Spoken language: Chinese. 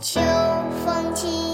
秋风起